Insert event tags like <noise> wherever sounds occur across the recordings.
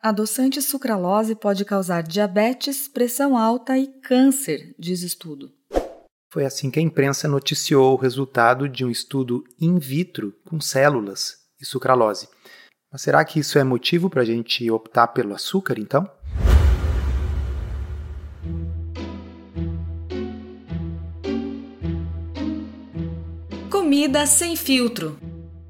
Adoçante sucralose pode causar diabetes, pressão alta e câncer, diz estudo. Foi assim que a imprensa noticiou o resultado de um estudo in vitro com células e sucralose. Mas será que isso é motivo para a gente optar pelo açúcar, então? Comida sem filtro.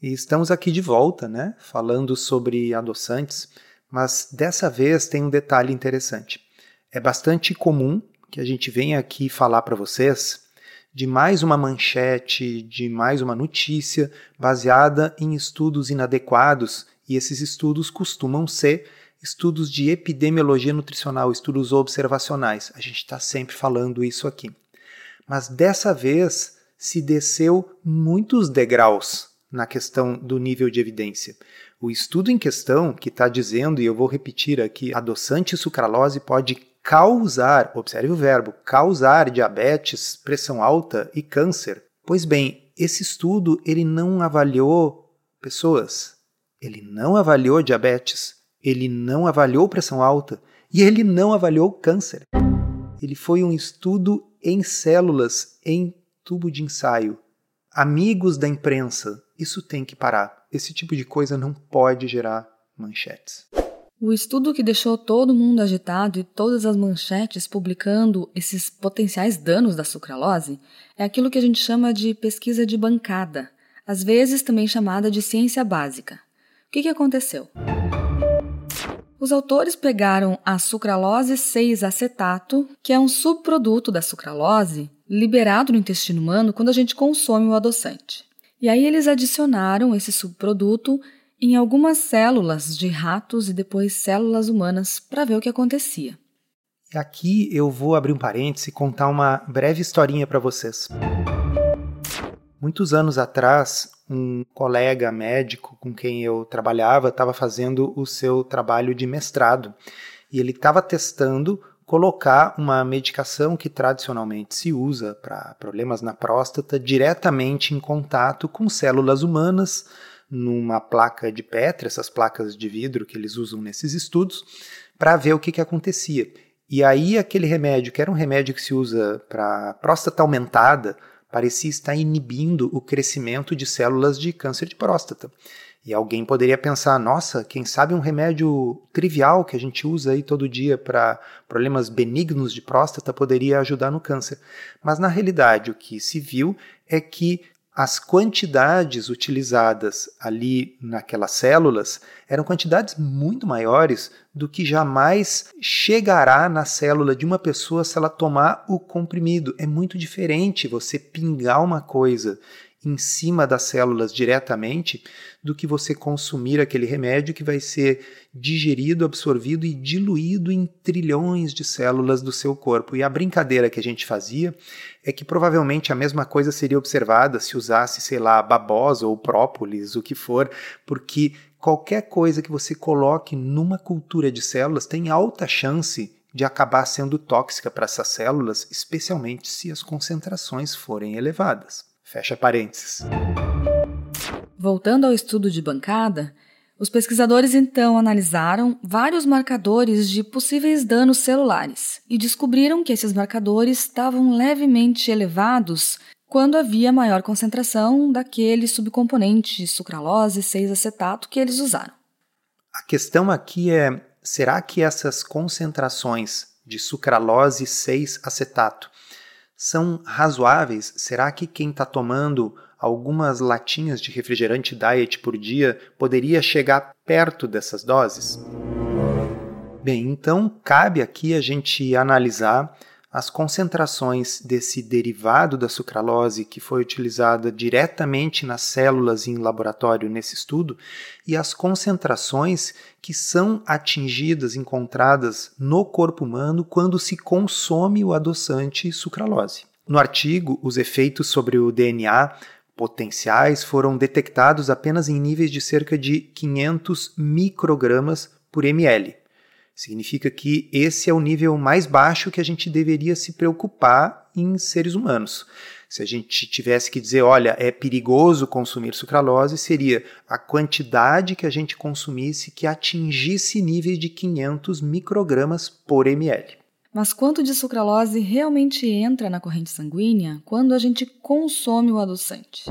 E estamos aqui de volta, né, falando sobre adoçantes, mas dessa vez tem um detalhe interessante. É bastante comum que a gente venha aqui falar para vocês de mais uma manchete, de mais uma notícia baseada em estudos inadequados, e esses estudos costumam ser estudos de epidemiologia nutricional, estudos observacionais. A gente está sempre falando isso aqui. Mas dessa vez se desceu muitos degraus na questão do nível de evidência. O estudo em questão, que está dizendo, e eu vou repetir aqui, adoçante sucralose pode causar, observe o verbo, causar diabetes, pressão alta e câncer. Pois bem, esse estudo ele não avaliou pessoas, ele não avaliou diabetes, ele não avaliou pressão alta e ele não avaliou câncer. Ele foi um estudo em células em tubo de ensaio. Amigos da imprensa, isso tem que parar. Esse tipo de coisa não pode gerar manchetes. O estudo que deixou todo mundo agitado e todas as manchetes publicando esses potenciais danos da sucralose é aquilo que a gente chama de pesquisa de bancada, às vezes também chamada de ciência básica. O que, que aconteceu? Os autores pegaram a sucralose 6-acetato, que é um subproduto da sucralose, liberado no intestino humano quando a gente consome o adoçante. E aí eles adicionaram esse subproduto em algumas células de ratos e depois células humanas para ver o que acontecia. Aqui eu vou abrir um parêntese e contar uma breve historinha para vocês. Muitos anos atrás, um colega médico com quem eu trabalhava estava fazendo o seu trabalho de mestrado e ele estava testando colocar uma medicação que tradicionalmente se usa para problemas na próstata diretamente em contato com células humanas numa placa de Petri, essas placas de vidro que eles usam nesses estudos, para ver o que, que acontecia. E aí aquele remédio, que era um remédio que se usa para próstata aumentada, parecia estar inibindo o crescimento de células de câncer de próstata. E alguém poderia pensar, nossa, quem sabe um remédio trivial que a gente usa aí todo dia para problemas benignos de próstata poderia ajudar no câncer. Mas na realidade o que se viu é que as quantidades utilizadas ali naquelas células eram quantidades muito maiores do que jamais chegará na célula de uma pessoa se ela tomar o comprimido. É muito diferente você pingar uma coisa em cima das células diretamente do que você consumir aquele remédio que vai ser digerido, absorvido e diluído em trilhões de células do seu corpo. E a brincadeira que a gente fazia é que provavelmente a mesma coisa seria observada se usasse, sei lá, babosa ou própolis, o que for, porque qualquer coisa que você coloque numa cultura de células tem alta chance de acabar sendo tóxica para essas células, especialmente se as concentrações forem elevadas. Fecha parênteses. Voltando ao estudo de bancada, os pesquisadores então analisaram vários marcadores de possíveis danos celulares e descobriram que esses marcadores estavam levemente elevados quando havia maior concentração daquele subcomponente sucralose 6-acetato que eles usaram. A questão aqui é: será que essas concentrações de sucralose 6-acetato são razoáveis? Será que quem está tomando algumas latinhas de refrigerante diet por dia poderia chegar perto dessas doses? Bem, então cabe aqui a gente analisar as concentrações desse derivado da sucralose que foi utilizada diretamente nas células em laboratório nesse estudo e as concentrações que são atingidas, encontradas no corpo humano quando se consome o adoçante sucralose. No artigo, os efeitos sobre o DNA potenciais foram detectados apenas em níveis de cerca de 500 microgramas por ml. Significa que esse é o nível mais baixo que a gente deveria se preocupar em seres humanos. Se a gente tivesse que dizer, olha, é perigoso consumir sucralose, seria a quantidade que a gente consumisse que atingisse níveis de 500 microgramas por ml. Mas quanto de sucralose realmente entra na corrente sanguínea quando a gente consome o adoçante?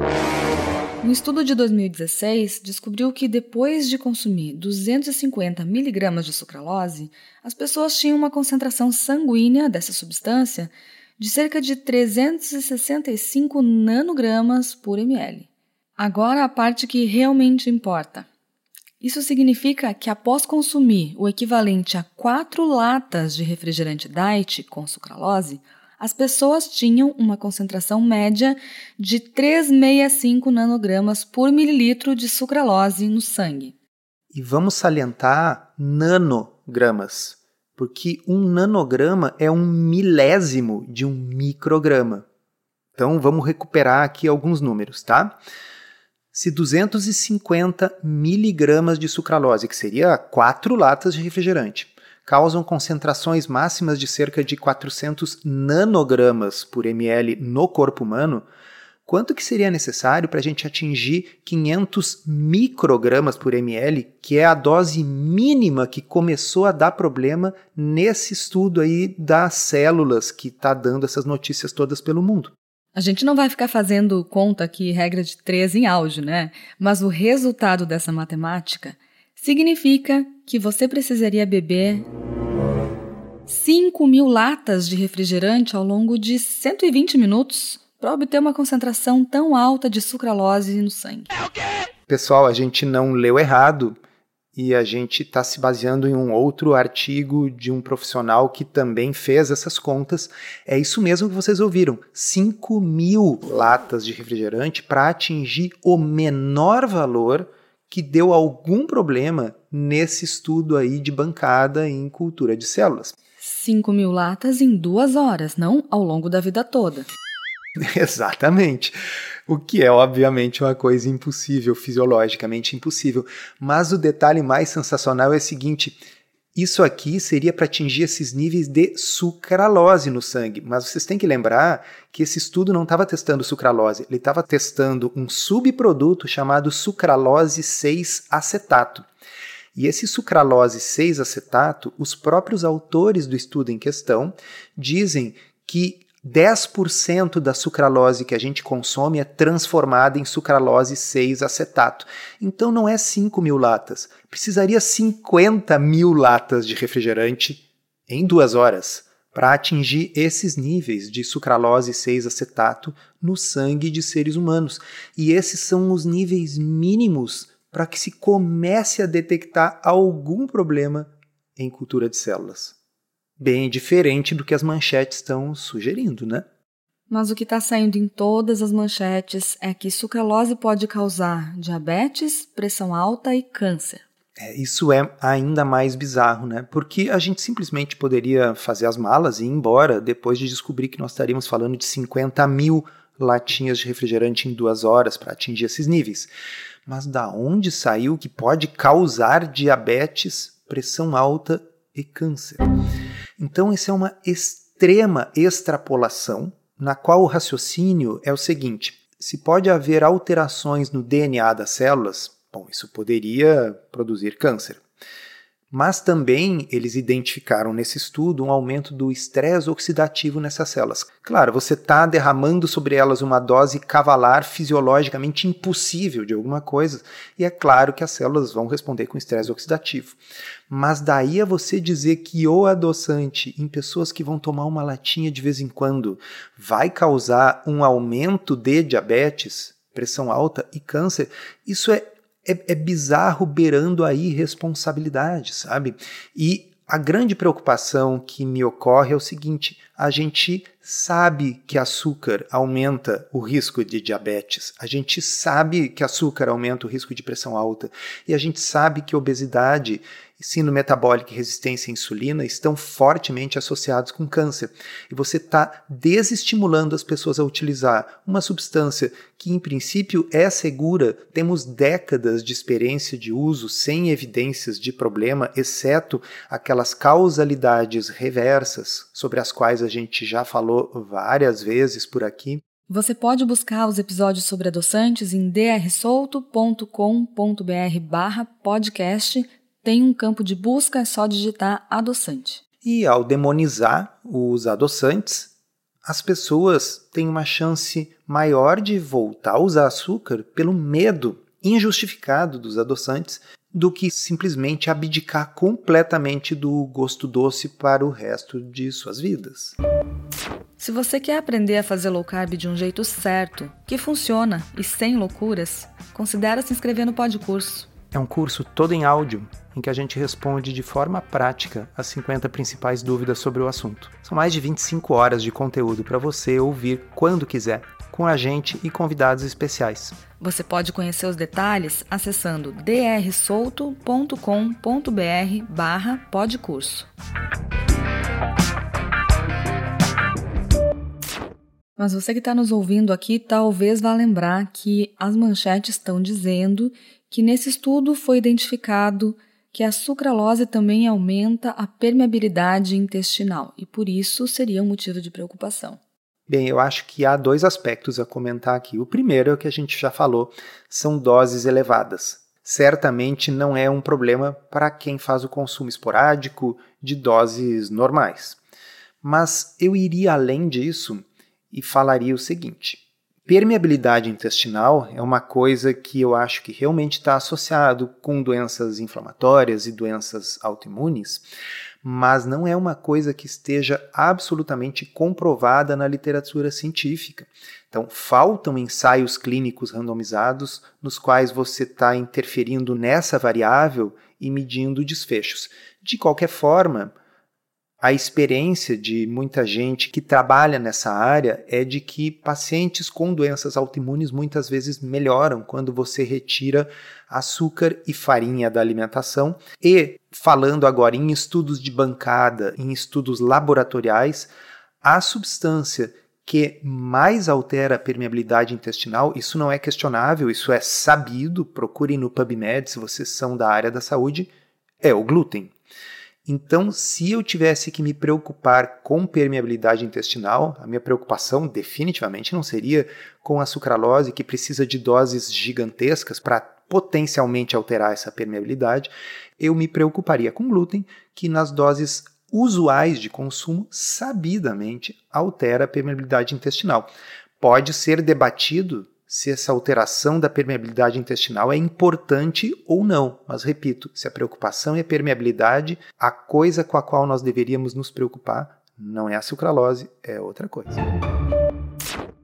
Um estudo de 2016 descobriu que depois de consumir 250 miligramas de sucralose, as pessoas tinham uma concentração sanguínea dessa substância de cerca de 365 nanogramas por ml. Agora a parte que realmente importa. Isso significa que após consumir o equivalente a 4 latas de refrigerante diet com sucralose, as pessoas tinham uma concentração média de 365 nanogramas por mililitro de sucralose no sangue. E vamos salientar nanogramas, porque um nanograma é um milésimo de um micrograma. Então vamos recuperar aqui alguns números, tá? Se 250 miligramas de sucralose, que seria 4 latas de refrigerante, causam concentrações máximas de cerca de 400 nanogramas por ml no corpo humano, quanto que seria necessário para a gente atingir 500 microgramas por ml, que é a dose mínima que começou a dar problema nesse estudo aí das células que está dando essas notícias todas pelo mundo. A gente não vai ficar fazendo conta aqui regra de três em áudio, né? Mas o resultado dessa matemática significa que você precisaria beber 5 mil latas de refrigerante ao longo de 120 minutos para obter uma concentração tão alta de sucralose no sangue. Pessoal, a gente não leu errado e a gente está se baseando em um outro artigo de um profissional que também fez essas contas. É isso mesmo que vocês ouviram: 5 mil latas de refrigerante para atingir o menor valor que deu algum problema nesse estudo aí de bancada em cultura de células. 5 mil latas em duas horas, não ao longo da vida toda. <laughs> Exatamente. O que é, obviamente, uma coisa impossível, fisiologicamente impossível. Mas o detalhe mais sensacional é o seguinte: isso aqui seria para atingir esses níveis de sucralose no sangue. Mas vocês têm que lembrar que esse estudo não estava testando sucralose, ele estava testando um subproduto chamado sucralose 6-acetato. E esse sucralose 6-acetato, os próprios autores do estudo em questão dizem que 10% da sucralose que a gente consome é transformada em sucralose 6-acetato. Então não é 5 mil latas. Precisaria 50 mil latas de refrigerante em duas horas para atingir esses níveis de sucralose 6-acetato no sangue de seres humanos. E esses são os níveis mínimos para que se comece a detectar algum problema em cultura de células bem diferente do que as manchetes estão sugerindo, né? Mas o que está saindo em todas as manchetes é que sucralose pode causar diabetes, pressão alta e câncer. É, isso é ainda mais bizarro, né? Porque a gente simplesmente poderia fazer as malas e ir embora depois de descobrir que nós estaríamos falando de 50 mil latinhas de refrigerante em duas horas para atingir esses níveis. Mas da onde saiu que pode causar diabetes, pressão alta e câncer? Então, isso é uma extrema extrapolação, na qual o raciocínio é o seguinte: se pode haver alterações no DNA das células, bom, isso poderia produzir câncer. Mas também eles identificaram nesse estudo um aumento do estresse oxidativo nessas células. Claro, você está derramando sobre elas uma dose cavalar fisiologicamente impossível de alguma coisa, e é claro que as células vão responder com estresse oxidativo. Mas daí a você dizer que o adoçante em pessoas que vão tomar uma latinha de vez em quando vai causar um aumento de diabetes, pressão alta e câncer, isso é é, é bizarro beirando a irresponsabilidade, sabe? E a grande preocupação que me ocorre é o seguinte: a gente sabe que açúcar aumenta o risco de diabetes, a gente sabe que açúcar aumenta o risco de pressão alta e a gente sabe que obesidade síndrome metabólica e resistência à insulina estão fortemente associados com câncer. E você está desestimulando as pessoas a utilizar uma substância que, em princípio, é segura. Temos décadas de experiência de uso sem evidências de problema, exceto aquelas causalidades reversas sobre as quais a gente já falou várias vezes por aqui. Você pode buscar os episódios sobre adoçantes em drsolto.com.br barra podcast tem um campo de busca, é só digitar adoçante. E ao demonizar os adoçantes, as pessoas têm uma chance maior de voltar a usar açúcar pelo medo injustificado dos adoçantes do que simplesmente abdicar completamente do gosto doce para o resto de suas vidas. Se você quer aprender a fazer low carb de um jeito certo, que funciona e sem loucuras, considere se inscrever no Podcurso. É um curso todo em áudio em que a gente responde de forma prática as 50 principais dúvidas sobre o assunto. São mais de 25 horas de conteúdo para você ouvir quando quiser, com a gente e convidados especiais. Você pode conhecer os detalhes acessando drsolto.com.br barra podcurso. Mas você que está nos ouvindo aqui talvez vá lembrar que as manchetes estão dizendo que nesse estudo foi identificado que a sucralose também aumenta a permeabilidade intestinal e por isso seria um motivo de preocupação. Bem, eu acho que há dois aspectos a comentar aqui. O primeiro é o que a gente já falou, são doses elevadas. Certamente não é um problema para quem faz o consumo esporádico de doses normais. Mas eu iria além disso e falaria o seguinte: Permeabilidade intestinal é uma coisa que eu acho que realmente está associado com doenças inflamatórias e doenças autoimunes, mas não é uma coisa que esteja absolutamente comprovada na literatura científica. Então, faltam ensaios clínicos randomizados nos quais você está interferindo nessa variável e medindo desfechos. De qualquer forma, a experiência de muita gente que trabalha nessa área é de que pacientes com doenças autoimunes muitas vezes melhoram quando você retira açúcar e farinha da alimentação. E, falando agora em estudos de bancada, em estudos laboratoriais, a substância que mais altera a permeabilidade intestinal, isso não é questionável, isso é sabido, procurem no PubMed se vocês são da área da saúde, é o glúten. Então, se eu tivesse que me preocupar com permeabilidade intestinal, a minha preocupação definitivamente não seria com a sucralose, que precisa de doses gigantescas para potencialmente alterar essa permeabilidade. Eu me preocuparia com glúten, que nas doses usuais de consumo, sabidamente altera a permeabilidade intestinal. Pode ser debatido se essa alteração da permeabilidade intestinal é importante ou não. Mas repito, se a preocupação é permeabilidade, a coisa com a qual nós deveríamos nos preocupar não é a sucralose, é outra coisa.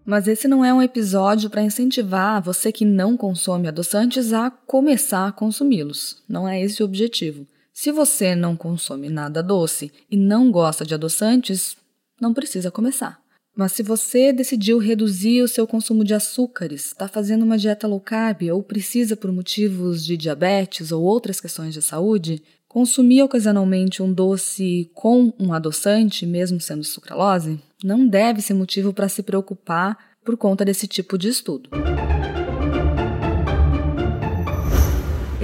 Mas esse não é um episódio para incentivar você que não consome adoçantes a começar a consumi-los. Não é esse o objetivo. Se você não consome nada doce e não gosta de adoçantes, não precisa começar. Mas se você decidiu reduzir o seu consumo de açúcares, está fazendo uma dieta low carb ou precisa por motivos de diabetes ou outras questões de saúde, consumir ocasionalmente um doce com um adoçante, mesmo sendo sucralose, não deve ser motivo para se preocupar por conta desse tipo de estudo.